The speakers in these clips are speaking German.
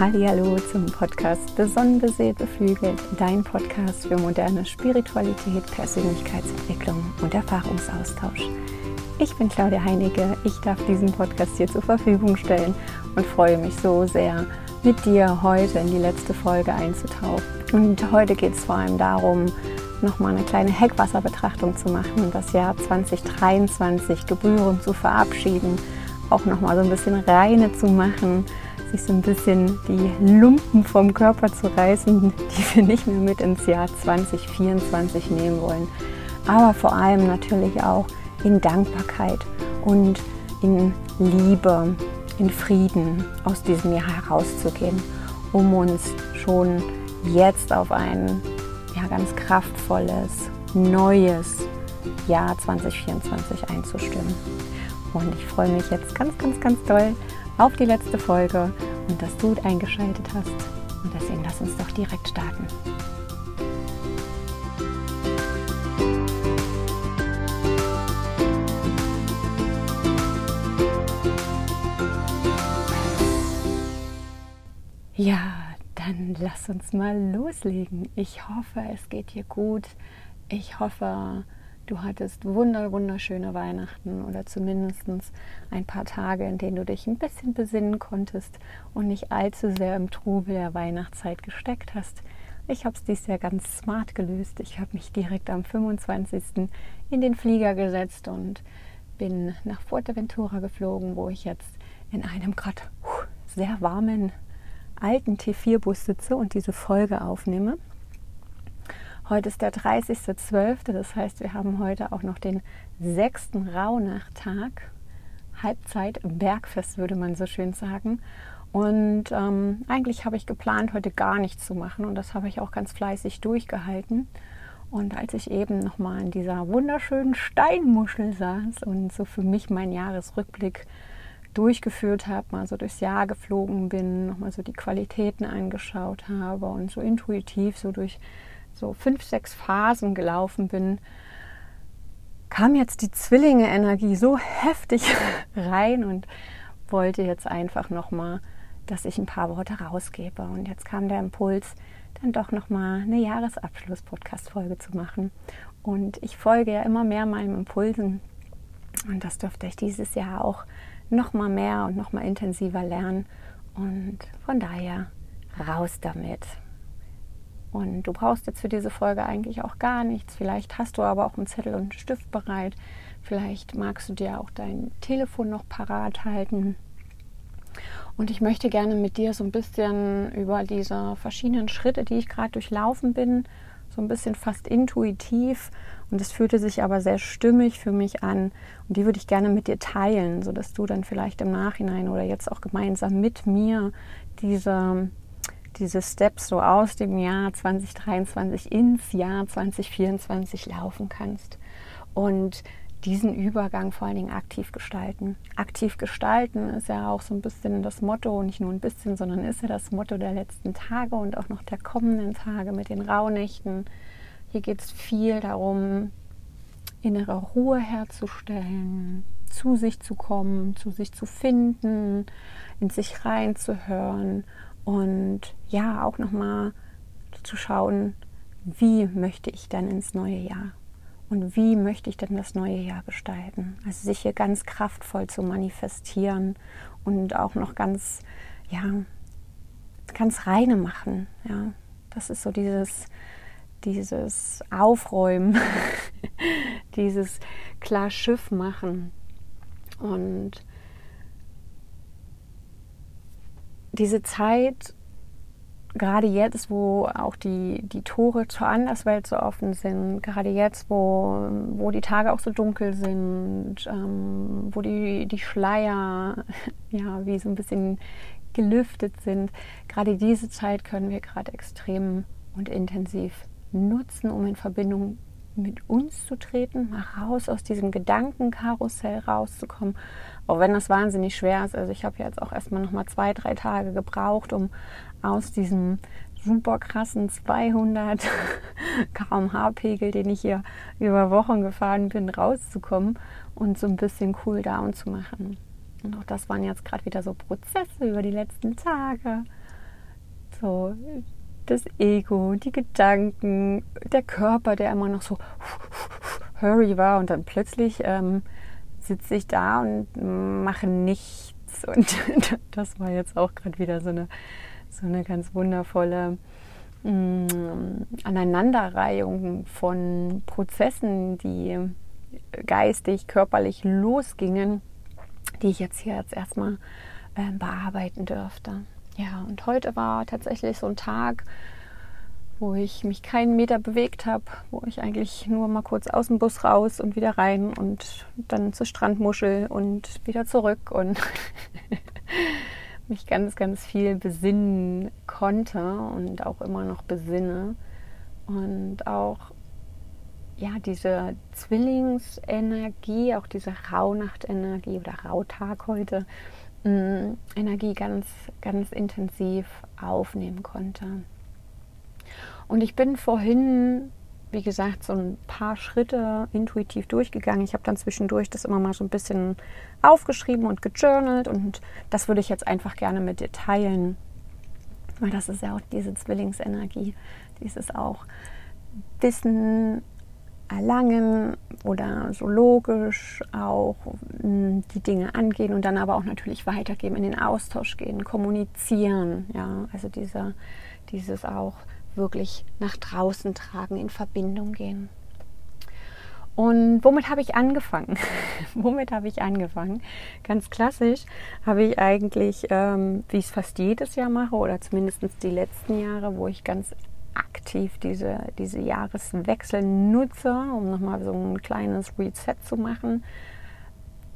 Hallo zum Podcast Besonnenbesät beflügelt, dein Podcast für moderne Spiritualität, Persönlichkeitsentwicklung und Erfahrungsaustausch. Ich bin Claudia Heinecke, ich darf diesen Podcast hier zur Verfügung stellen und freue mich so sehr, mit dir heute in die letzte Folge einzutauchen. Und heute geht es vor allem darum, nochmal eine kleine Heckwasserbetrachtung zu machen und das Jahr 2023 gebührend zu verabschieden, auch nochmal so ein bisschen reine zu machen sich so ein bisschen die Lumpen vom Körper zu reißen, die wir nicht mehr mit ins Jahr 2024 nehmen wollen. Aber vor allem natürlich auch in Dankbarkeit und in Liebe, in Frieden aus diesem Jahr herauszugehen, um uns schon jetzt auf ein ja, ganz kraftvolles, neues Jahr 2024 einzustimmen. Und ich freue mich jetzt ganz, ganz, ganz toll auf die letzte Folge und dass du eingeschaltet hast. Und deswegen lass uns doch direkt starten. Ja, dann lass uns mal loslegen. Ich hoffe, es geht dir gut. Ich hoffe, du hattest wunder, wunderschöne Weihnachten oder zumindest ein paar Tage, in denen du dich ein bisschen besinnen konntest und nicht allzu sehr im Trubel der Weihnachtszeit gesteckt hast. Ich habe es dies Jahr ganz smart gelöst. Ich habe mich direkt am 25. in den Flieger gesetzt und bin nach Fuerteventura geflogen, wo ich jetzt in einem gerade sehr warmen alten T4-Bus sitze und diese Folge aufnehme. Heute ist der 30.12., das heißt, wir haben heute auch noch den sechsten Rauhnachttag. Halbzeit Bergfest, würde man so schön sagen. Und ähm, eigentlich habe ich geplant, heute gar nichts zu machen und das habe ich auch ganz fleißig durchgehalten. Und als ich eben nochmal in dieser wunderschönen Steinmuschel saß und so für mich meinen Jahresrückblick durchgeführt habe, mal so durchs Jahr geflogen bin, nochmal so die Qualitäten angeschaut habe und so intuitiv so durch so fünf, sechs Phasen gelaufen bin, kam jetzt die Zwillinge-Energie so heftig rein und wollte jetzt einfach nochmal, dass ich ein paar Worte rausgebe. Und jetzt kam der Impuls, dann doch nochmal eine Jahresabschluss-Podcast-Folge zu machen. Und ich folge ja immer mehr meinen Impulsen. Und das dürfte ich dieses Jahr auch nochmal mehr und nochmal intensiver lernen. Und von daher raus damit. Und du brauchst jetzt für diese Folge eigentlich auch gar nichts. Vielleicht hast du aber auch einen Zettel und einen Stift bereit. Vielleicht magst du dir auch dein Telefon noch parat halten. Und ich möchte gerne mit dir so ein bisschen über diese verschiedenen Schritte, die ich gerade durchlaufen bin, so ein bisschen fast intuitiv. Und es fühlte sich aber sehr stimmig für mich an. Und die würde ich gerne mit dir teilen, sodass du dann vielleicht im Nachhinein oder jetzt auch gemeinsam mit mir diese diese Steps so aus dem Jahr 2023 ins Jahr 2024 laufen kannst. Und diesen Übergang vor allen Dingen aktiv gestalten. Aktiv gestalten ist ja auch so ein bisschen das Motto, nicht nur ein bisschen, sondern ist ja das Motto der letzten Tage und auch noch der kommenden Tage mit den Rauhnächten. Hier geht es viel darum, innere Ruhe herzustellen, zu sich zu kommen, zu sich zu finden, in sich reinzuhören und ja, auch nochmal zu schauen, wie möchte ich dann ins neue Jahr? Und wie möchte ich denn das neue Jahr gestalten? Also sich hier ganz kraftvoll zu manifestieren und auch noch ganz, ja, ganz reine machen. Ja, das ist so dieses, dieses Aufräumen, dieses klar Schiff machen. Und diese Zeit, gerade jetzt, wo auch die, die Tore zur Anderswelt so offen sind, gerade jetzt, wo, wo die Tage auch so dunkel sind, ähm, wo die, die Schleier ja wie so ein bisschen gelüftet sind, gerade diese Zeit können wir gerade extrem und intensiv nutzen, um in Verbindung mit uns zu treten, mal raus aus diesem Gedankenkarussell rauszukommen, auch wenn das wahnsinnig schwer ist. Also ich habe jetzt auch erstmal noch mal zwei, drei Tage gebraucht, um aus diesem super krassen 200 kmh-Pegel, den ich hier über Wochen gefahren bin, rauszukommen und so ein bisschen cool down zu machen. Und auch das waren jetzt gerade wieder so Prozesse über die letzten Tage. so das Ego, die Gedanken, der Körper, der immer noch so hurry war und dann plötzlich ähm, sitze ich da und mache nichts und das war jetzt auch gerade wieder so eine, so eine ganz wundervolle mh, mm, Aneinanderreihung von Prozessen, die geistig, körperlich losgingen, die ich jetzt hier jetzt erstmal äh, bearbeiten dürfte. Ja, und heute war tatsächlich so ein Tag, wo ich mich keinen Meter bewegt habe, wo ich eigentlich nur mal kurz aus dem Bus raus und wieder rein und dann zur Strandmuschel und wieder zurück und mich ganz, ganz viel besinnen konnte und auch immer noch besinne. Und auch ja, diese Zwillingsenergie, auch diese Rauhnachtenergie oder Rauhtag heute, mm, Energie ganz, ganz intensiv aufnehmen konnte. Und ich bin vorhin, wie gesagt, so ein paar Schritte intuitiv durchgegangen. Ich habe dann zwischendurch das immer mal so ein bisschen aufgeschrieben und gejournalt und das würde ich jetzt einfach gerne mit dir teilen. Weil das ist ja auch diese Zwillingsenergie, dieses auch Wissen erlangen oder so logisch auch hm, die Dinge angehen und dann aber auch natürlich weitergeben, in den Austausch gehen, kommunizieren. Ja, also dieser, dieses auch wirklich nach draußen tragen, in Verbindung gehen. Und womit habe ich angefangen? womit habe ich angefangen? Ganz klassisch habe ich eigentlich, ähm, wie ich es fast jedes Jahr mache, oder zumindest die letzten Jahre, wo ich ganz aktiv diese, diese Jahreswechsel nutze, um nochmal so ein kleines Reset zu machen,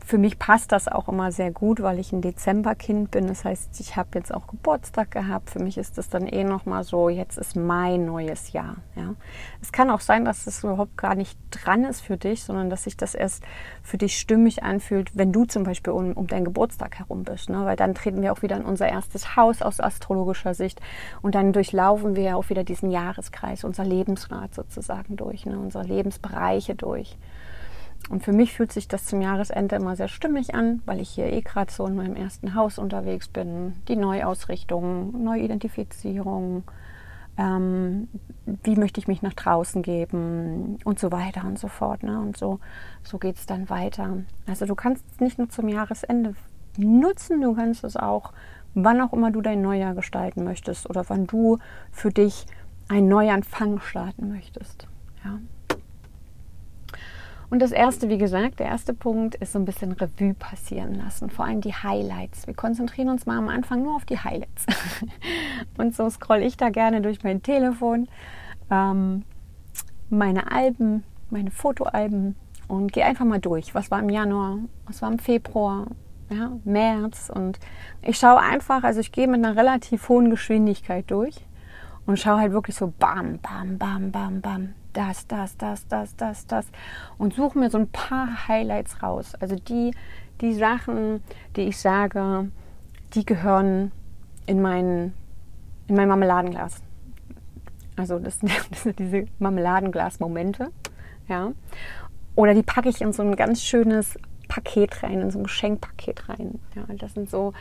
für mich passt das auch immer sehr gut, weil ich ein Dezemberkind bin. Das heißt, ich habe jetzt auch Geburtstag gehabt. Für mich ist das dann eh nochmal so, jetzt ist mein neues Jahr. Ja. Es kann auch sein, dass das überhaupt gar nicht dran ist für dich, sondern dass sich das erst für dich stimmig anfühlt, wenn du zum Beispiel um, um deinen Geburtstag herum bist. Ne? Weil dann treten wir auch wieder in unser erstes Haus aus astrologischer Sicht und dann durchlaufen wir auch wieder diesen Jahreskreis, unser Lebensrad sozusagen durch, ne? unsere Lebensbereiche durch. Und für mich fühlt sich das zum Jahresende immer sehr stimmig an, weil ich hier eh gerade so in meinem ersten Haus unterwegs bin. Die Neuausrichtung, Neuidentifizierung, ähm, wie möchte ich mich nach draußen geben und so weiter und so fort. Ne? Und so, so geht es dann weiter. Also du kannst es nicht nur zum Jahresende nutzen, du kannst es auch, wann auch immer du dein Neujahr gestalten möchtest oder wann du für dich einen Neuanfang starten möchtest. Ja. Und das erste, wie gesagt, der erste Punkt ist so ein bisschen Revue passieren lassen, vor allem die Highlights. Wir konzentrieren uns mal am Anfang nur auf die Highlights. Und so scroll ich da gerne durch mein Telefon, ähm, meine Alben, meine Fotoalben und gehe einfach mal durch. Was war im Januar, was war im Februar, ja, März und ich schaue einfach, also ich gehe mit einer relativ hohen Geschwindigkeit durch und schaue halt wirklich so bam, bam, bam, bam, bam das, das, das, das, das, das und suche mir so ein paar Highlights raus. Also die, die Sachen, die ich sage, die gehören in mein, in mein Marmeladenglas. Also das, das sind diese Marmeladenglas-Momente. Ja. Oder die packe ich in so ein ganz schönes Paket rein, in so ein Geschenkpaket rein. Ja, das sind so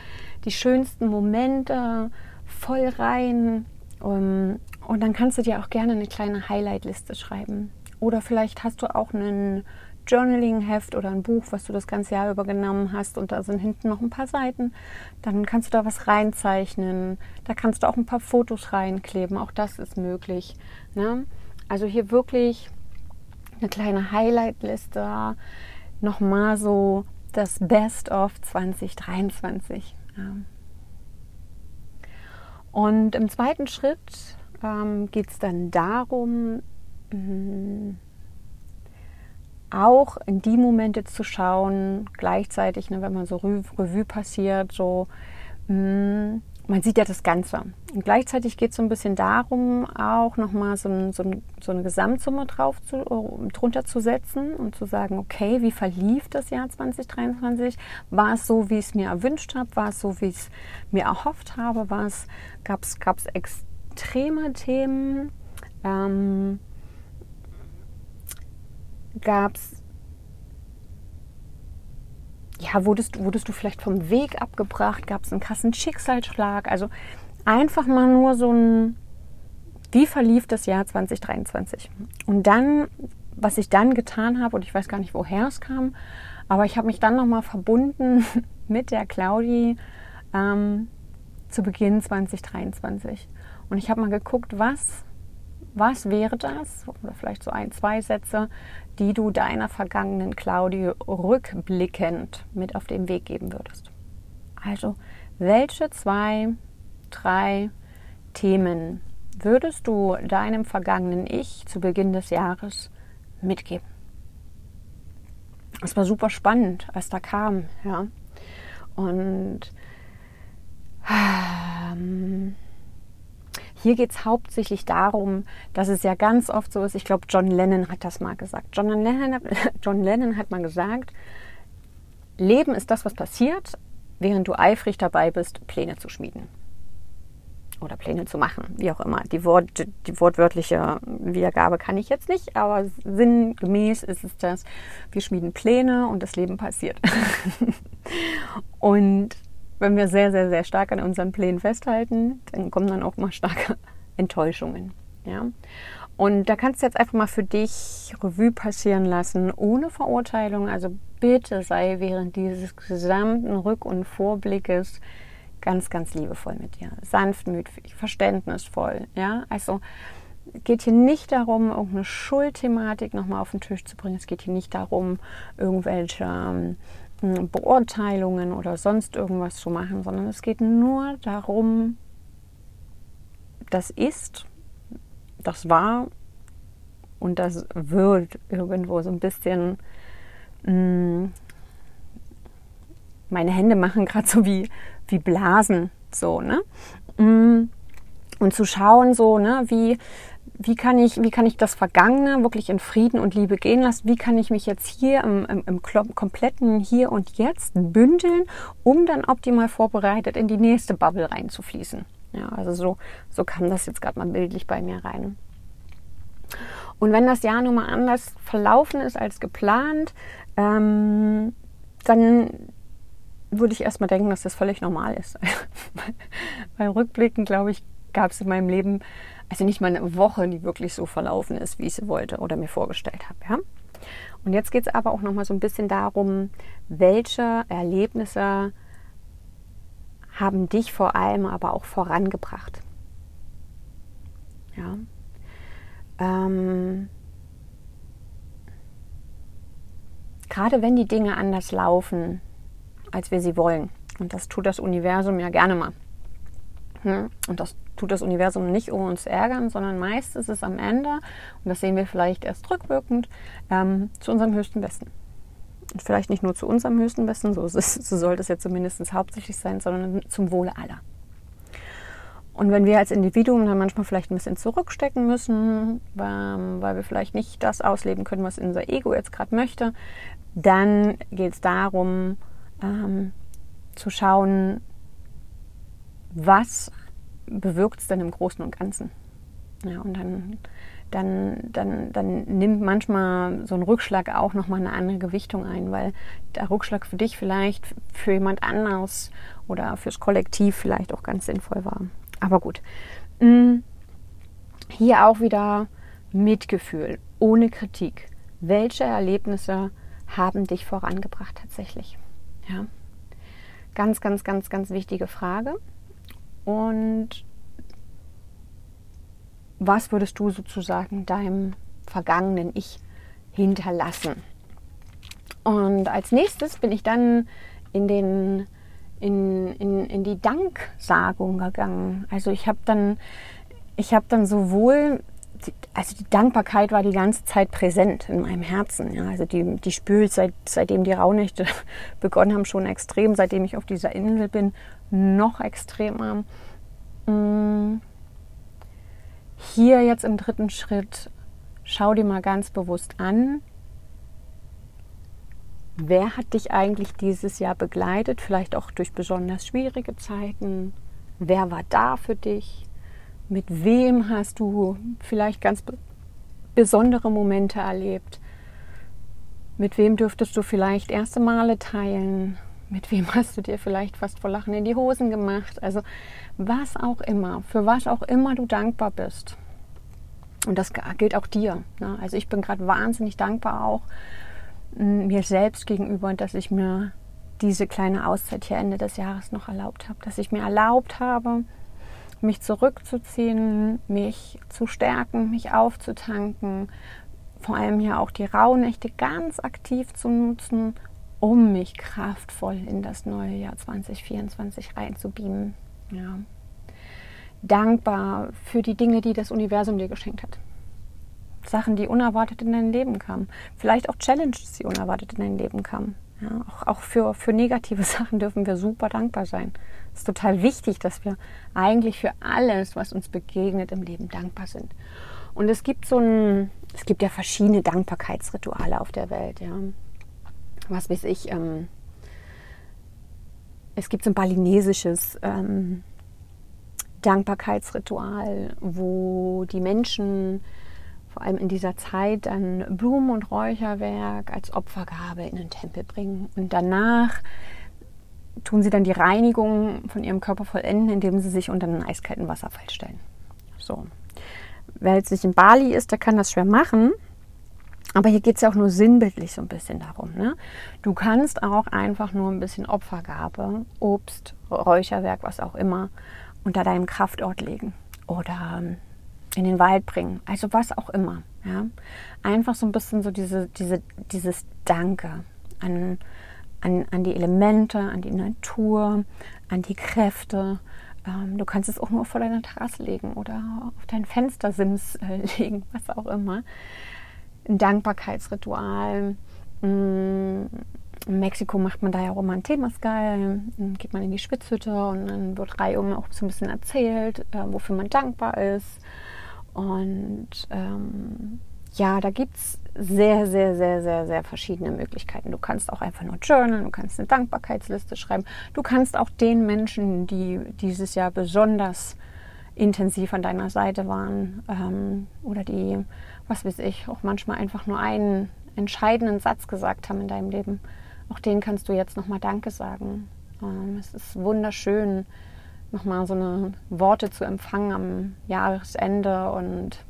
die schönsten Momente, voll rein, um, und dann kannst du dir auch gerne eine kleine Highlight-Liste schreiben. Oder vielleicht hast du auch ein Journaling-Heft oder ein Buch, was du das ganze Jahr über genommen hast und da sind hinten noch ein paar Seiten. Dann kannst du da was reinzeichnen. Da kannst du auch ein paar Fotos reinkleben. Auch das ist möglich. Ne? Also hier wirklich eine kleine Highlight-Liste. Nochmal so das Best of 2023. Ja. Und im zweiten Schritt ähm, geht es dann darum, mm, auch in die Momente zu schauen, gleichzeitig, ne, wenn man so Revue passiert, so mh, mm, man sieht ja das Ganze. Und gleichzeitig geht es so ein bisschen darum, auch nochmal so, ein, so, ein, so eine Gesamtsumme drauf zu, äh, drunter zu setzen und zu sagen, okay, wie verlief das Jahr 2023? War es so, wie ich es mir erwünscht habe? War es so, wie ich es mir erhofft habe? Gab es extreme Themen? Ähm, Gab es ja, wurdest, wurdest du vielleicht vom Weg abgebracht? Gab es einen krassen Schicksalsschlag? Also einfach mal nur so ein, wie verlief das Jahr 2023? Und dann, was ich dann getan habe, und ich weiß gar nicht, woher es kam, aber ich habe mich dann nochmal verbunden mit der Claudi ähm, zu Beginn 2023. Und ich habe mal geguckt, was, was wäre das, oder vielleicht so ein, zwei Sätze, die du deiner vergangenen Claudi rückblickend mit auf den Weg geben würdest. Also, welche zwei, drei Themen würdest du deinem vergangenen Ich zu Beginn des Jahres mitgeben? Es war super spannend, als da kam, ja. Und ähm, hier geht es hauptsächlich darum, dass es ja ganz oft so ist, ich glaube, John Lennon hat das mal gesagt. John Lennon, John Lennon hat mal gesagt, Leben ist das, was passiert, während du eifrig dabei bist, Pläne zu schmieden. Oder Pläne zu machen, wie auch immer. Die, Wort, die wortwörtliche Wiedergabe kann ich jetzt nicht, aber sinngemäß ist es das, wir schmieden Pläne und das Leben passiert. und wenn wir sehr, sehr, sehr stark an unseren Plänen festhalten, dann kommen dann auch mal starke Enttäuschungen. Ja? Und da kannst du jetzt einfach mal für dich Revue passieren lassen, ohne Verurteilung. Also bitte sei während dieses gesamten Rück- und Vorblickes ganz, ganz liebevoll mit dir. Sanftmütig, verständnisvoll. Ja, also geht hier nicht darum, irgendeine Schuldthematik nochmal auf den Tisch zu bringen. Es geht hier nicht darum, irgendwelche Beurteilungen oder sonst irgendwas zu machen, sondern es geht nur darum, das ist, das war und das wird irgendwo so ein bisschen. Mm, meine Hände machen gerade so wie, wie Blasen, so, ne? Mm, und zu schauen, so, ne, wie, wie kann ich, wie kann ich das Vergangene wirklich in Frieden und Liebe gehen lassen? Wie kann ich mich jetzt hier im, im, im kompletten Hier und Jetzt bündeln, um dann optimal vorbereitet in die nächste Bubble reinzufließen? Ja, also so, so kam das jetzt gerade mal bildlich bei mir rein. Und wenn das Jahr nun mal anders verlaufen ist als geplant, ähm, dann würde ich erstmal denken, dass das völlig normal ist. Bei Rückblicken, glaube ich, gab es in meinem Leben also nicht mal eine Woche, die wirklich so verlaufen ist, wie ich sie wollte oder mir vorgestellt habe. Ja? Und jetzt geht es aber auch noch mal so ein bisschen darum, welche Erlebnisse haben dich vor allem aber auch vorangebracht. Ja. Ähm, gerade wenn die Dinge anders laufen, als wir sie wollen. Und das tut das Universum ja gerne mal. Hm? Und das tut das Universum nicht, um uns zu ärgern, sondern meist ist es am Ende, und das sehen wir vielleicht erst rückwirkend, ähm, zu unserem höchsten Besten. Und vielleicht nicht nur zu unserem höchsten Besten, so, so sollte es ja zumindest hauptsächlich sein, sondern zum Wohle aller. Und wenn wir als Individuum dann manchmal vielleicht ein bisschen zurückstecken müssen, weil wir vielleicht nicht das ausleben können, was unser Ego jetzt gerade möchte, dann geht es darum, ähm, zu schauen, was bewirkt es denn im Großen und Ganzen? Ja, und dann, dann, dann, dann nimmt manchmal so ein Rückschlag auch nochmal eine andere Gewichtung ein, weil der Rückschlag für dich vielleicht für jemand anders oder fürs Kollektiv vielleicht auch ganz sinnvoll war. Aber gut. Mm, hier auch wieder Mitgefühl, ohne Kritik. Welche Erlebnisse haben dich vorangebracht tatsächlich? Ja. Ganz, ganz, ganz, ganz wichtige Frage. Und was würdest du sozusagen deinem vergangenen Ich hinterlassen? Und als nächstes bin ich dann in, den, in, in, in die Danksagung gegangen. Also ich habe dann, ich habe dann sowohl also die Dankbarkeit war die ganze Zeit präsent in meinem Herzen. Ja. Also die, die ich seit, seitdem die Rauhnächte begonnen haben, schon extrem, seitdem ich auf dieser Insel bin, noch extremer. Mm. Hier jetzt im dritten Schritt, schau dir mal ganz bewusst an, wer hat dich eigentlich dieses Jahr begleitet, vielleicht auch durch besonders schwierige Zeiten, wer war da für dich, mit wem hast du vielleicht ganz besondere Momente erlebt, mit wem dürftest du vielleicht erste Male teilen, Mit wem hast du dir vielleicht fast vor Lachen in die Hosen gemacht? Also was auch immer, für was auch immer du dankbar bist. Und das gilt auch dir. Ne? Also ich bin gerade wahnsinnig dankbar auch mir selbst gegenüber, dass ich mir diese kleine Auszeit hier Ende des Jahres noch erlaubt habe. Dass ich mir erlaubt habe, mich zurückzuziehen, mich zu stärken, mich aufzutanken, vor allem ja auch die Rauhnächte ganz aktiv zu nutzen, um mich kraftvoll in das neue Jahr 2024 reinzubeamen. Ja. Dankbar für die Dinge, die das Universum dir geschenkt hat. Sachen, die unerwartet in dein Leben kamen. Vielleicht auch Challenges, die unerwartet in dein Leben kamen. Ja, auch, auch für, für negative Sachen dürfen wir super dankbar sein. Es ist total wichtig, dass wir eigentlich für alles, was uns begegnet im Leben, dankbar sind. Und es gibt so ein, es gibt ja verschiedene Dankbarkeitsrituale auf der Welt, ja. Was weiß ich, ähm, es gibt so ein balinesisches ähm, Dankbarkeitsritual, wo die Menschen vor allem in dieser Zeit dann Blumen- und Räucherwerk als Opfergabe in den Tempel bringen. Und danach tun sie dann die Reinigung von ihrem Körper vollenden, indem sie sich unter einen eiskalten Wasserfall stellen. So. Wer jetzt nicht in Bali ist, der kann das schwer machen. Aber hier geht es ja auch nur sinnbildlich so ein bisschen darum. Ne? Du kannst auch einfach nur ein bisschen Opfergabe, Obst, Räucherwerk, was auch immer, unter deinem Kraftort legen. Oder ähm, in den Wald bringen. Also was auch immer. Ja? Einfach so ein bisschen so diese, diese, dieses Danke an, an, an die Elemente, an die Natur, an die Kräfte. Ähm, du kannst es auch nur vor deiner Terrasse legen oder auf dein Fenstersims äh, legen, was auch immer. Ein Dankbarkeitsritual. Mm, in Mexiko macht man da ja auch immer ein Temascal, dann geht man in die Schwitzhütte und dann wird reihum auch so ein bisschen erzählt, äh, wofür man dankbar ist. Und ähm, ja, da gibt es sehr, sehr, sehr, sehr, sehr verschiedene Möglichkeiten. Du kannst auch einfach nur journalen, du kannst eine Dankbarkeitsliste schreiben. Du kannst auch den Menschen, die dieses Jahr besonders intensiv an deiner Seite waren ähm, oder die, was weiß ich, auch manchmal einfach nur einen entscheidenden Satz gesagt haben in deinem Leben, auch denen kannst du jetzt nochmal Danke sagen. Ähm, es ist wunderschön, nochmal so eine Worte zu empfangen am Jahresende und,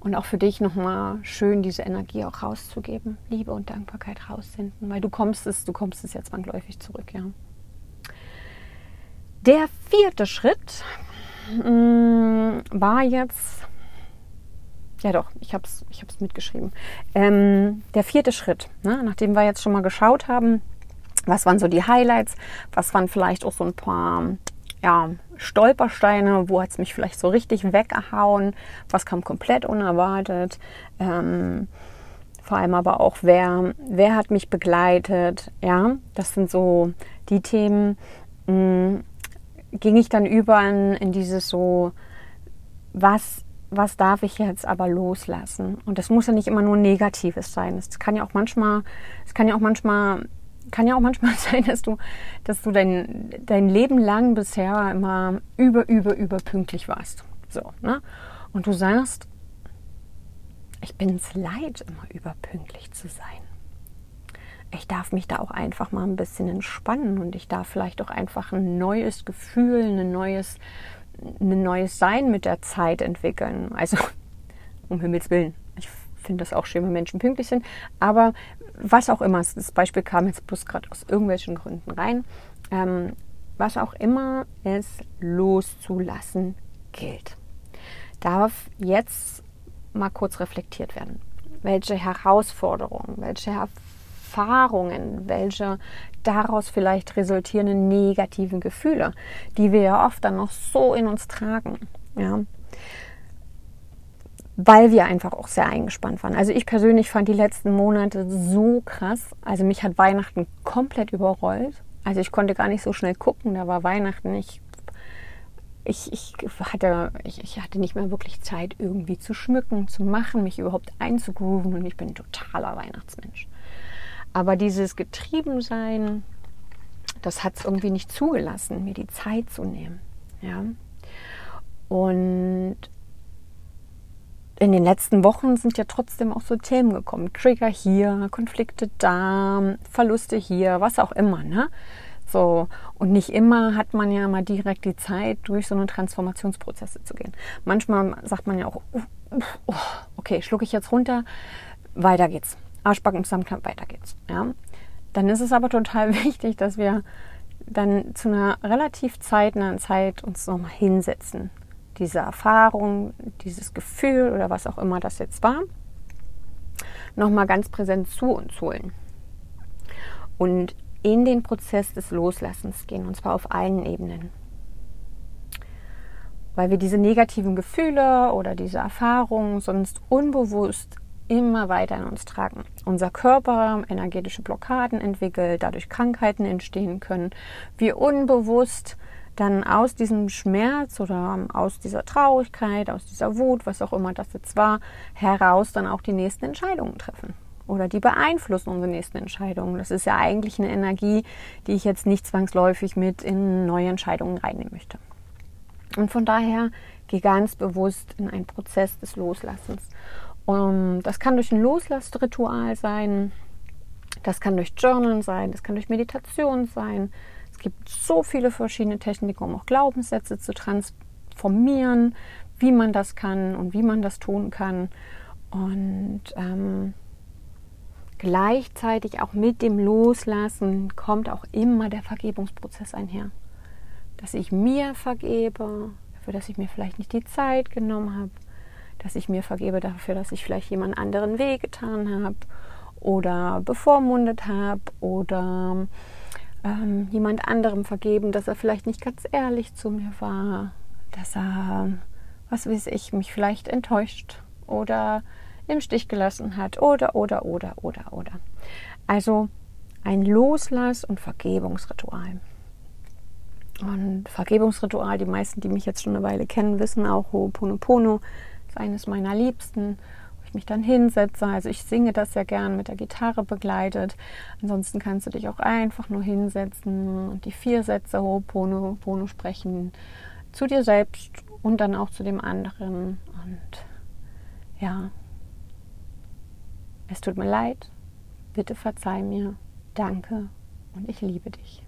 und auch für dich nochmal schön diese Energie auch rauszugeben, Liebe und Dankbarkeit raussenden, weil du kommst es, du kommst es jetzt zwangsläufig zurück, ja. Der vierte Schritt mh, mm, war jetzt, ja doch, ich habe es ich mitgeschrieben. Ähm, der vierte Schritt, ne, nachdem wir jetzt schon mal geschaut haben, was waren so die Highlights? Was waren vielleicht auch so ein paar ja, Stolpersteine? Wo hat es mich vielleicht so richtig weggehauen? Was kam komplett unerwartet? Ähm, vor allem aber auch, wer, wer hat mich begleitet? Ja, das sind so die Themen. Mh, hm, ging ich dann über in, in dieses so, was was darf ich jetzt aber loslassen? Und das muss ja nicht immer nur Negatives sein. Es kann ja auch manchmal, es kann ja auch manchmal kann ja auch manchmal sein, dass du, dass du dein, dein Leben lang bisher immer über, über, über pünktlich warst. So, ne? Und du sagst, ich bin es leid, immer überpünktlich zu sein. Ich darf mich da auch einfach mal ein bisschen entspannen und ich darf vielleicht auch einfach ein neues Gefühl, ein neues, ein neues Sein mit der Zeit entwickeln. Also, um Himmels Willen. Ich finde das auch schön, wenn Menschen pünktlich sind. Aber was auch immer, das Beispiel kam jetzt bloß gerade aus irgendwelchen Gründen rein, ähm, was auch immer es loszulassen gilt, darf jetzt mal kurz reflektiert werden. Welche Herausforderungen, welche Erfahrungen, welche daraus vielleicht resultierenden negativen Gefühle, die wir ja oft dann noch so in uns tragen, ja, weil wir einfach auch sehr eingespannt waren. Also ich persönlich fand die letzten Monate so krass. Also mich hat Weihnachten komplett überrollt. Also ich konnte gar nicht so schnell gucken. Da war Weihnachten. Ich, ich, ich, hatte, ich, ich hatte nicht mehr wirklich Zeit, irgendwie zu schmücken, zu machen, mich überhaupt einzugrooven. Und ich bin ein totaler Weihnachtsmensch. Aber dieses Getriebensein, das hat es irgendwie nicht zugelassen, mir die Zeit zu nehmen. Ja. Und in den letzten Wochen sind ja trotzdem auch so Themen gekommen. Trigger hier, Konflikte da, Verluste hier, was auch immer. Ne? So, und nicht immer hat man ja mal direkt die Zeit, durch so eine Transformationsprozesse zu gehen. Manchmal sagt man ja auch, uh, uh, okay, schlucke ich jetzt runter, weiter geht's. Arschbacken zusammenklappen, weiter geht's. Ja? Dann ist es aber total wichtig, dass wir dann zu einer relativ zeitnahen Zeit uns nochmal hinsetzen. Diese Erfahrung, dieses Gefühl oder was auch immer das jetzt war, nochmal ganz präsent zu uns holen. Und in den Prozess des Loslassens gehen, und zwar auf allen Ebenen. Weil wir diese negativen Gefühle oder diese Erfahrungen sonst unbewusst immer weiter in uns tragen. Unser Körper energetische Blockaden entwickelt, dadurch Krankheiten entstehen können. Wir unbewusst dann aus diesem Schmerz oder aus dieser Traurigkeit, aus dieser Wut, was auch immer das jetzt war, heraus dann auch die nächsten Entscheidungen treffen. Oder die beeinflussen unsere nächsten Entscheidungen. Das ist ja eigentlich eine Energie, die ich jetzt nicht zwangsläufig mit in neue Entscheidungen reinnehmen möchte. Und von daher geh ganz bewusst in einen Prozess des Loslassens. Und das kann durch ein Loslassritual sein, das kann durch Journal sein, das kann durch Meditation sein. Gibt so viele verschiedene Techniken, um auch Glaubenssätze zu transformieren, wie man das kann und wie man das tun kann. Und ähm, gleichzeitig auch mit dem Loslassen kommt auch immer der Vergebungsprozess einher. Dass ich mir vergebe, dafür, dass ich mir vielleicht nicht die Zeit genommen habe, dass ich mir vergebe dafür, dass ich vielleicht jemand anderen wehgetan habe oder bevormundet habe oder ähm, jemand anderem vergeben, dass er vielleicht nicht ganz ehrlich zu mir war, dass er, was weiß ich, mich vielleicht enttäuscht oder im Stich gelassen hat oder, oder, oder, oder, oder. Also ein Loslass- und Vergebungsritual. Und Vergebungsritual, die meisten, die mich jetzt schon eine Weile kennen, wissen auch Ho'oponopono ist eines meiner Liebsten, ich mich dann hinsetze. Also ich singe das ja gern mit der Gitarre begleitet. Ansonsten kannst du dich auch einfach nur hinsetzen und die vier Sätze Ho'oponopono sprechen zu dir selbst und dann auch zu dem anderen. Und ja, es tut mir leid, bitte verzeih mir, danke und ich liebe dich.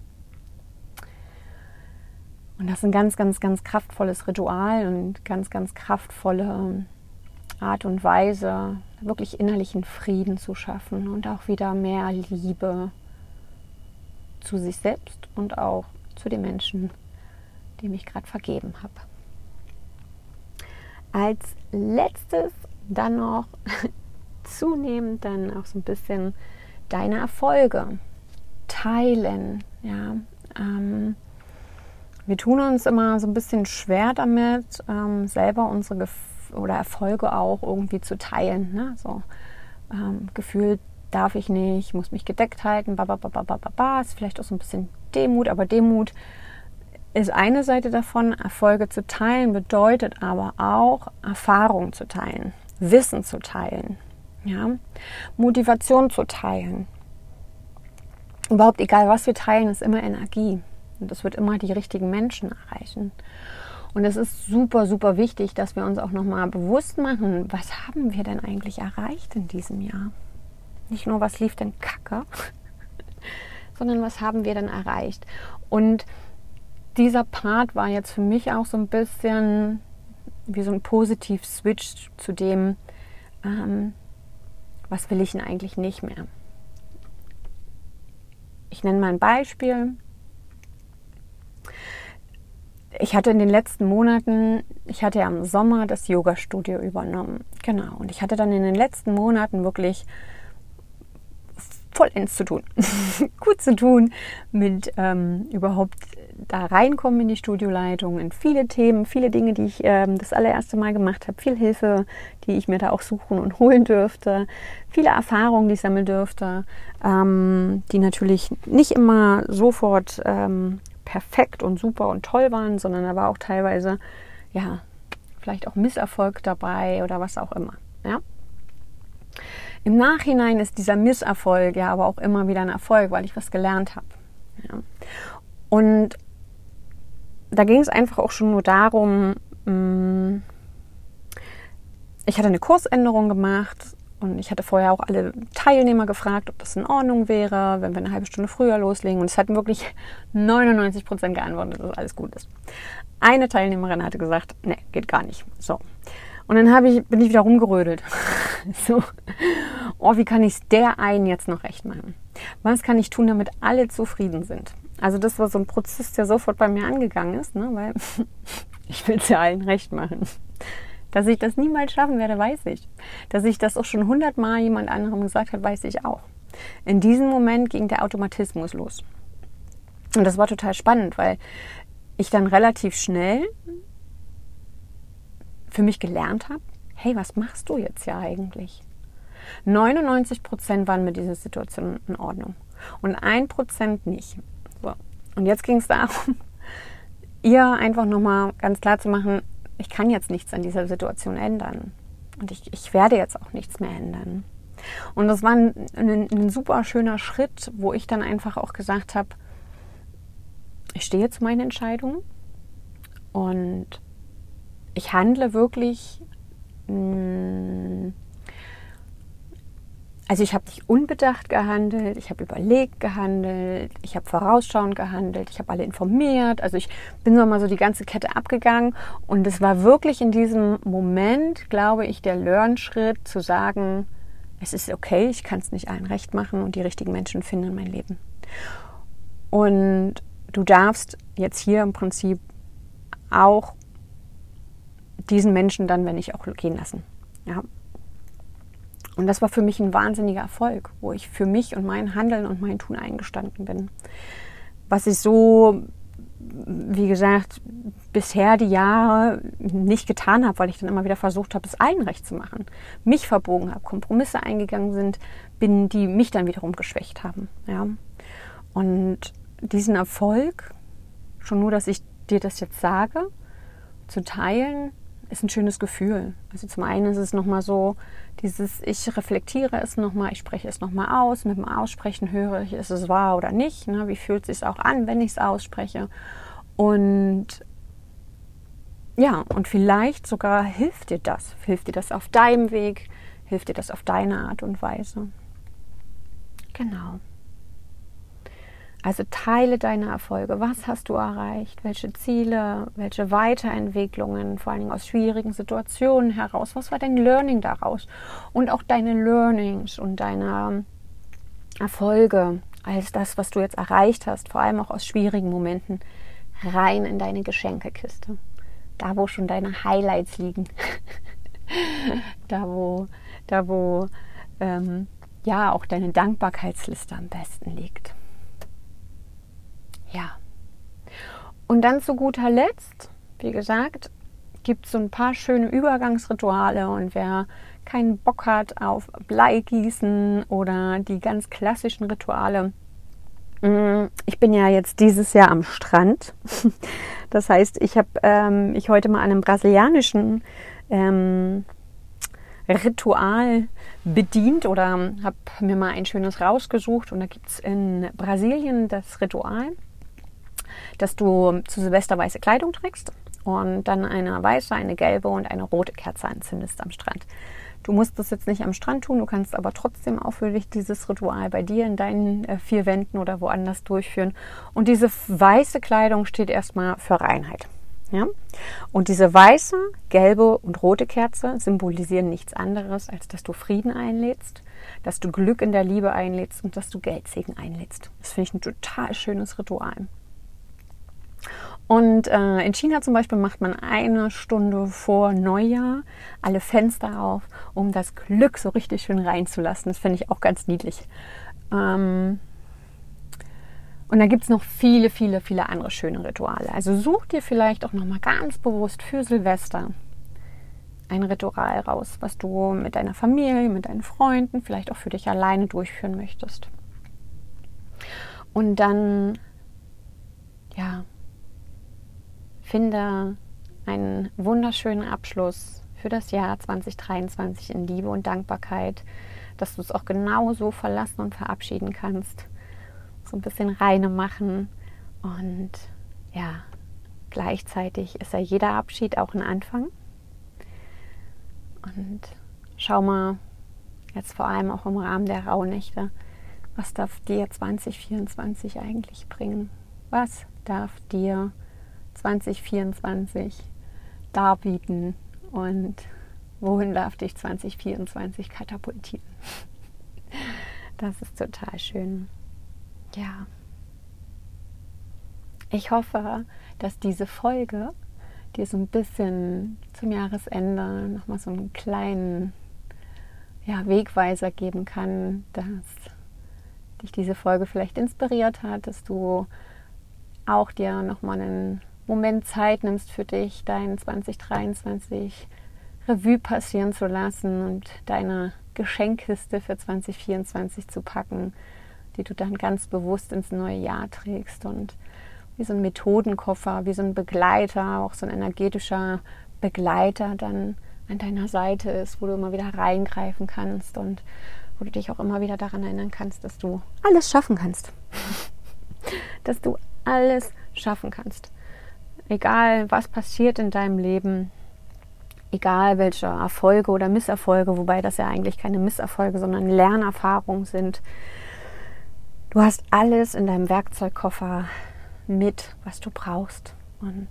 Und das ist ein ganz, ganz, ganz kraftvolles Ritual und ganz, ganz kraftvolle Art und Weise, wirklich innerlichen Frieden zu schaffen und auch wieder mehr Liebe zu sich selbst und auch zu den Menschen, die mich gerade vergeben habe. Als letztes dann noch zunehmend dann auch so ein bisschen deine Erfolge teilen. Ja, ähm, wir tun uns immer so ein bisschen schwer damit, ähm, selber unsere Gef oder Erfolge auch irgendwie zu teilen. Ne? So ähm, gefühlt darf ich nicht, muss mich gedeckt halten, ba, ba, ba, ba, ist vielleicht auch so ein bisschen Demut, aber Demut ist eine Seite davon. Erfolge zu teilen bedeutet aber auch Erfahrung zu teilen, Wissen zu teilen, ja? Motivation zu teilen. Überhaupt egal, was wir teilen, ist immer Energie. Und das wird immer die richtigen Menschen erreichen. Und es ist super, super wichtig, dass wir uns auch nochmal bewusst machen, was haben wir denn eigentlich erreicht in diesem Jahr? Nicht nur, was lief denn kacke, sondern was haben wir denn erreicht? Und dieser Part war jetzt für mich auch so ein bisschen wie so ein Positiv-Switch zu dem, ähm, was will ich denn eigentlich nicht mehr? Ich nenne mal ein Beispiel. Ich hatte in den letzten Monaten, ich hatte ja im Sommer das Yoga-Studio übernommen. Genau. Und ich hatte dann in den letzten Monaten wirklich vollends zu tun. Gut zu tun mit ähm, überhaupt da reinkommen in die Studioleitung, in viele Themen, viele Dinge, die ich ähm, das allererste Mal gemacht habe, viel Hilfe, die ich mir da auch suchen und holen dürfte, viele Erfahrungen, die ich sammeln dürfte, ähm, die natürlich nicht immer sofort ähm, perfekt und super und toll waren, sondern da war auch teilweise, ja, vielleicht auch Misserfolg dabei oder was auch immer. Ja? Im Nachhinein ist dieser Misserfolg ja aber auch immer wieder ein Erfolg, weil ich was gelernt habe. Ja. Und da ging es einfach auch schon nur darum, mm, ich hatte eine Kursänderung gemacht und ich hatte vorher auch alle Teilnehmer gefragt, ob das in Ordnung wäre, wenn wir eine halbe Stunde früher loslegen. Und es hatten wirklich 99 Prozent geantwortet, dass alles gut ist. Eine Teilnehmerin hatte gesagt, nee, geht gar nicht. So. Und dann ich, bin ich wieder rumgerödelt. so, oh, wie kann ich es der einen jetzt noch recht machen? Was kann ich tun, damit alle zufrieden sind? Also das war so ein Prozess, der sofort bei mir angegangen ist, ne? weil ich will es ja allen recht machen. Dass ich das niemals schaffen werde, weiß ich. Dass ich das auch schon hundertmal jemand anderem gesagt hat, weiß ich auch. In diesem Moment ging der Automatismus los. Und das war total spannend, weil ich dann relativ schnell für mich gelernt habe, hey, was machst du jetzt ja eigentlich? 99 Prozent waren mit dieser Situation in Ordnung und ein Prozent nicht. So. Und jetzt ging es darum, ihr einfach nochmal ganz klar zu machen, ich kann jetzt nichts an dieser Situation ändern. Und ich, ich werde jetzt auch nichts mehr ändern. Und das war ein, ein, ein super schöner Schritt, wo ich dann einfach auch gesagt habe, ich stehe zu meinen Entscheidungen und ich handle wirklich mh, mm, also ich habe nicht unbedacht gehandelt, ich habe überlegt gehandelt, ich habe vorausschauend gehandelt, ich habe alle informiert. Also ich bin so mal so die ganze Kette abgegangen und es war wirklich in diesem Moment, glaube ich, der Lernschritt zu sagen, es ist okay, ich kann es nicht allen recht machen und die richtigen Menschen finden in mein Leben. Und du darfst jetzt hier im Prinzip auch diesen Menschen dann, wenn ich auch gehen lassen. Ja, und das war für mich ein wahnsinniger Erfolg, wo ich für mich und mein Handeln und mein Tun eingestanden bin. Was ich so, wie gesagt, bisher die Jahre nicht getan habe, weil ich dann immer wieder versucht habe, es allen recht zu machen. Mich verbogen habe, Kompromisse eingegangen sind, bin, die mich dann wiederum geschwächt haben. Ja. Und diesen Erfolg, schon nur, dass ich dir das jetzt sage, zu teilen, ist ein schönes Gefühl. Also zum einen ist es nochmal so, dieses ich reflektiere es nochmal, ich spreche es nochmal aus. Mit dem Aussprechen höre ich, ist es wahr oder nicht. Ne? Wie fühlt es sich auch an, wenn ich es ausspreche? Und ja, und vielleicht sogar hilft dir das. Hilft dir das auf deinem Weg, hilft dir das auf deine Art und Weise. Genau. Also teile deine Erfolge. Was hast du erreicht? Welche Ziele? Welche Weiterentwicklungen? Vor allen Dingen aus schwierigen Situationen heraus. Was war dein Learning daraus? Und auch deine Learnings und deine Erfolge als das, was du jetzt erreicht hast, vor allem auch aus schwierigen Momenten, rein in deine Geschenkekiste. Da, wo schon deine Highlights liegen. da, wo, da, wo ähm, ja auch deine Dankbarkeitsliste am besten liegt. Ja. Und dann zu guter Letzt, wie gesagt, gibt es so ein paar schöne Übergangsrituale und wer keinen Bock hat auf Bleigießen oder die ganz klassischen Rituale. Mm, ich bin ja jetzt dieses Jahr am Strand. Das heißt, ich habe ähm, mich heute mal einem brasilianischen ähm, Ritual bedient oder habe mir mal ein schönes rausgesucht. Und da gibt es in Brasilien das Ritual dass du zu Silvester weiße Kleidung trägst und dann eine weiße, eine gelbe und eine rote Kerze anzündest am Strand. Du musst das jetzt nicht am Strand tun, du kannst aber trotzdem auch für dich dieses Ritual bei dir in deinen äh, vier Wänden oder woanders durchführen. Und diese weiße Kleidung steht erstmal für Reinheit. Ja? Und diese weiße, gelbe und rote Kerze symbolisieren nichts anderes, als dass du Frieden einlädst, dass du Glück in der Liebe einlädst und dass du Geldsegen einlädst. Das finde ich ein total schönes Ritual. Und äh, in China zum Beispiel macht man eine Stunde vor Neujahr alle Fenster auf, um das Glück so richtig schön reinzulassen. Das finde ich auch ganz niedlich. Ähm, und da gibt es noch viele, viele, viele andere schöne Rituale. Also such dir vielleicht auch nochmal ganz bewusst für Silvester ein Ritual raus, was du mit deiner Familie, mit deinen Freunden, vielleicht auch für dich alleine durchführen möchtest. Und dann, ja, Finde einen wunderschönen Abschluss für das Jahr 2023 in Liebe und Dankbarkeit, dass du es auch genau so verlassen und verabschieden kannst. So ein bisschen reine machen und ja, gleichzeitig ist ja jeder Abschied auch ein Anfang. Und schau mal, jetzt vor allem auch im Rahmen der Rauhnächte, was darf dir 2024 eigentlich bringen? Was darf dir 2024 darbieten und wohin darf dich 2024 katapultieren? Das ist total schön. Ja. Ich hoffe, dass diese Folge dir so ein bisschen zum Jahresende nochmal so einen kleinen ja, Wegweiser geben kann, dass dich diese Folge vielleicht inspiriert hat, dass du auch dir nochmal einen Moment Zeit nimmst für dich, dein 2023 Revue passieren zu lassen und deine Geschenkkiste für 2024 zu packen, die du dann ganz bewusst ins neue Jahr trägst und wie so ein Methodenkoffer, wie so ein Begleiter, auch so ein energetischer Begleiter dann an deiner Seite ist, wo du immer wieder reingreifen kannst und wo du dich auch immer wieder daran erinnern kannst, dass du alles schaffen kannst. dass du alles schaffen kannst. Egal, was passiert in deinem Leben, egal welche Erfolge oder Misserfolge, wobei das ja eigentlich keine Misserfolge, sondern Lernerfahrungen sind. Du hast alles in deinem Werkzeugkoffer mit, was du brauchst. Und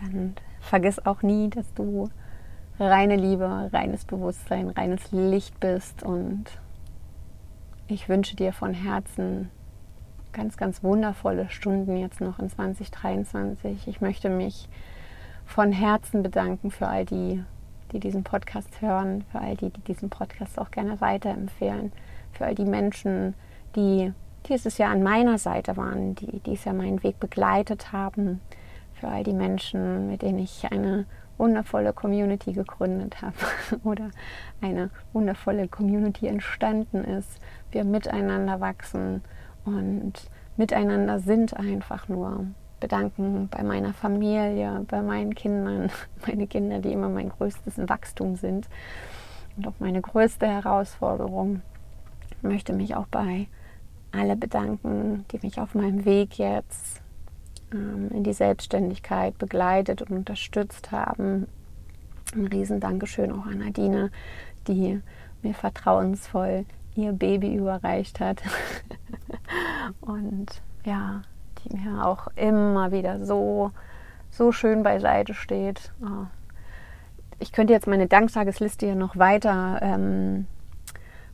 dann vergiss auch nie, dass du reine Liebe, reines Bewusstsein, reines Licht bist. Und ich wünsche dir von Herzen ganz, ganz wundervolle Stunden jetzt noch in 2023. Ich möchte mich von Herzen bedanken für all die, die diesen Podcast hören, für all die, die diesen Podcast auch gerne weiterempfehlen, für all die Menschen, die dieses Jahr an meiner Seite waren, die dieses Jahr meinen Weg begleitet haben, für all die Menschen, mit denen ich eine wundervolle Community gegründet habe oder eine wundervolle Community entstanden ist. Wir miteinander wachsen und miteinander sind einfach nur. Bedanken bei meiner Familie, bei meinen Kindern, meine Kinder, die immer mein größtes Wachstum sind und auch meine größte Herausforderung. Ich möchte mich auch bei alle bedanken, die mich auf meinem Weg jetzt ähm, in die Selbstständigkeit begleitet und unterstützt haben. Ein riesen Dankeschön auch an Nadine, die mir vertrauensvoll ihr Baby überreicht hat. und ja, die mir auch immer wieder so, so schön beiseite steht. Ah. Ich könnte jetzt meine Danktagesliste hier noch weiter ähm,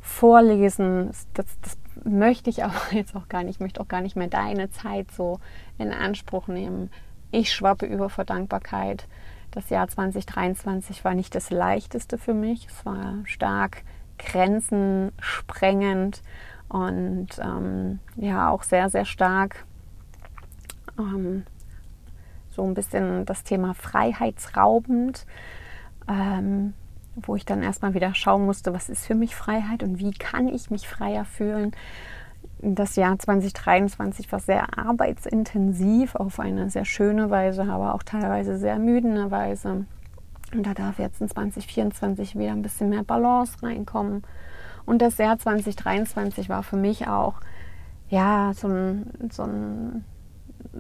vorlesen. Das, das möchte ich aber jetzt auch gar nicht. Ich möchte auch gar nicht mehr deine Zeit so in Anspruch nehmen. Ich schwappe über vor Dankbarkeit. Das Jahr 2023 war nicht das leichteste für mich. Es war stark grenzensprengend und ähm, ja auch sehr, sehr stark ähm, so ein bisschen das Thema freiheitsraubend. Ähm, wo ich dann erstmal wieder schauen musste, was ist für mich Freiheit und wie kann ich mich freier fühlen. Das Jahr 2023 war sehr arbeitsintensiv auf eine sehr schöne Weise, aber auch teilweise sehr ermüdende Weise. Und da darf jetzt in 2024 wieder ein bisschen mehr Balance reinkommen. Und das Jahr 2023 war für mich auch ja so ein, so, ein,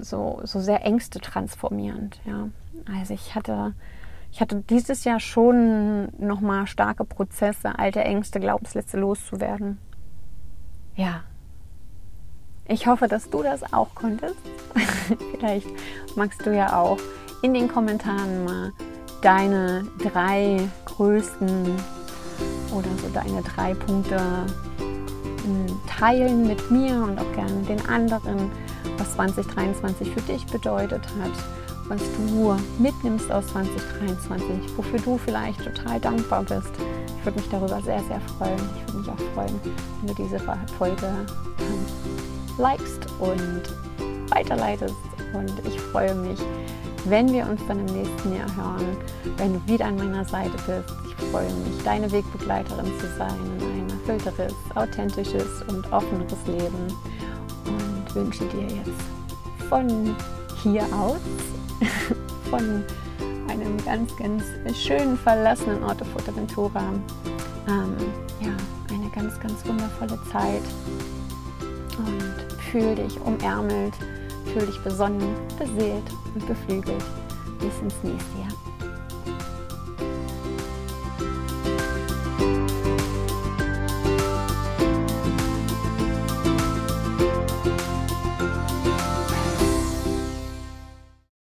so, so sehr Ängste transformierend. Ja. Also ich hatte ich hatte dieses Jahr schon nochmal starke Prozesse, alte Ängste, Glaubenssätze loszuwerden. Ja. Ich hoffe, dass du das auch konntest. Vielleicht magst du ja auch in den Kommentaren mal deine drei größten oder so deine drei Punkte hm, teilen mit mir und auch gerne den anderen, was 2023 für dich bedeutet hat was du mitnimmst aus 2023, wofür du vielleicht total dankbar bist. Ich würde mich darüber sehr, sehr freuen. Ich würde mich auch freuen, wenn du diese Folge ähm, likest und weiterleitest. Und ich freue mich, wenn wir uns dann im nächsten Jahr hören, wenn du wieder an meiner Seite bist. Ich freue mich, deine Wegbegleiterin zu sein, ein erfüllteres, authentisches und offeneres Leben. Und wünsche dir jetzt von hier aus von einem ganz, ganz schönen verlassenen Ort auf Fuerteventura. Ähm, ja, eine ganz, ganz wundervolle Zeit. Und fühl dich umärmelt, dich besonnen, beseelt und beflügelt. Bis ins nächste Jahr.